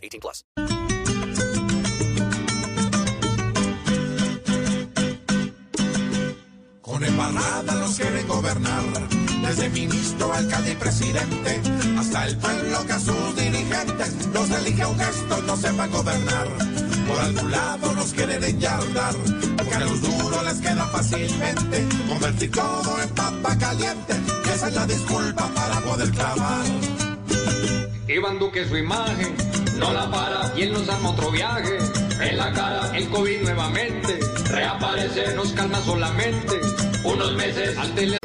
18 plus. Con embarrada los quieren gobernar, desde ministro, alcalde y presidente, hasta el pueblo que a sus dirigentes los elige un gesto, no sepa gobernar. Por algún lado nos quieren enyardar, porque a los duros les queda fácilmente convertir todo en papa caliente, esa es la disculpa para poder clavar. Iván Duque su imagen, no la para y él nos arma otro viaje. En la cara el COVID nuevamente, reaparece, nos calma solamente. Unos meses al tele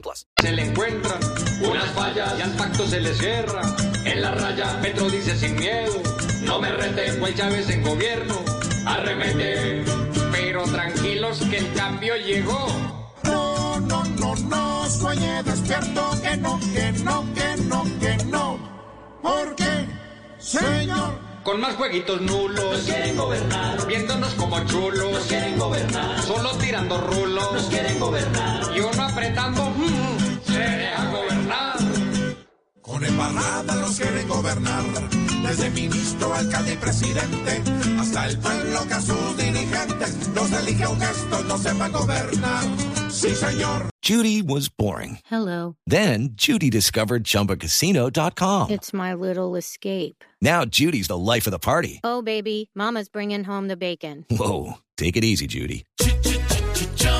plus. se le encuentran unas fallas y al pacto se les cierra. En la raya Petro dice sin miedo, no me rete, pues Chávez en gobierno, arremete. Pero tranquilos que el cambio llegó. No, no, no, no, sueñe despierto, que no, que no, que no, que no. Porque, señor, Con más jueguitos nulos. Nos quieren gobernar. Viéndonos como chulos. Nos quieren gobernar. Solo tirando rulos. Nos quieren gobernar. Y uno apretando. mm, se deja gobernar. con embarrada los quieren gobernar, desde ministro, alcalde y presidente, hasta el pueblo que a sus dirigentes los elige un gesto, no sepa gobernar. Sí, señor. Judy was boring. Hello. Then Judy discovered ChumbaCasino.com. It's my little escape. Now Judy's the life of the party. Oh, baby, Mama's bringing home the bacon. Whoa, take it easy, Judy.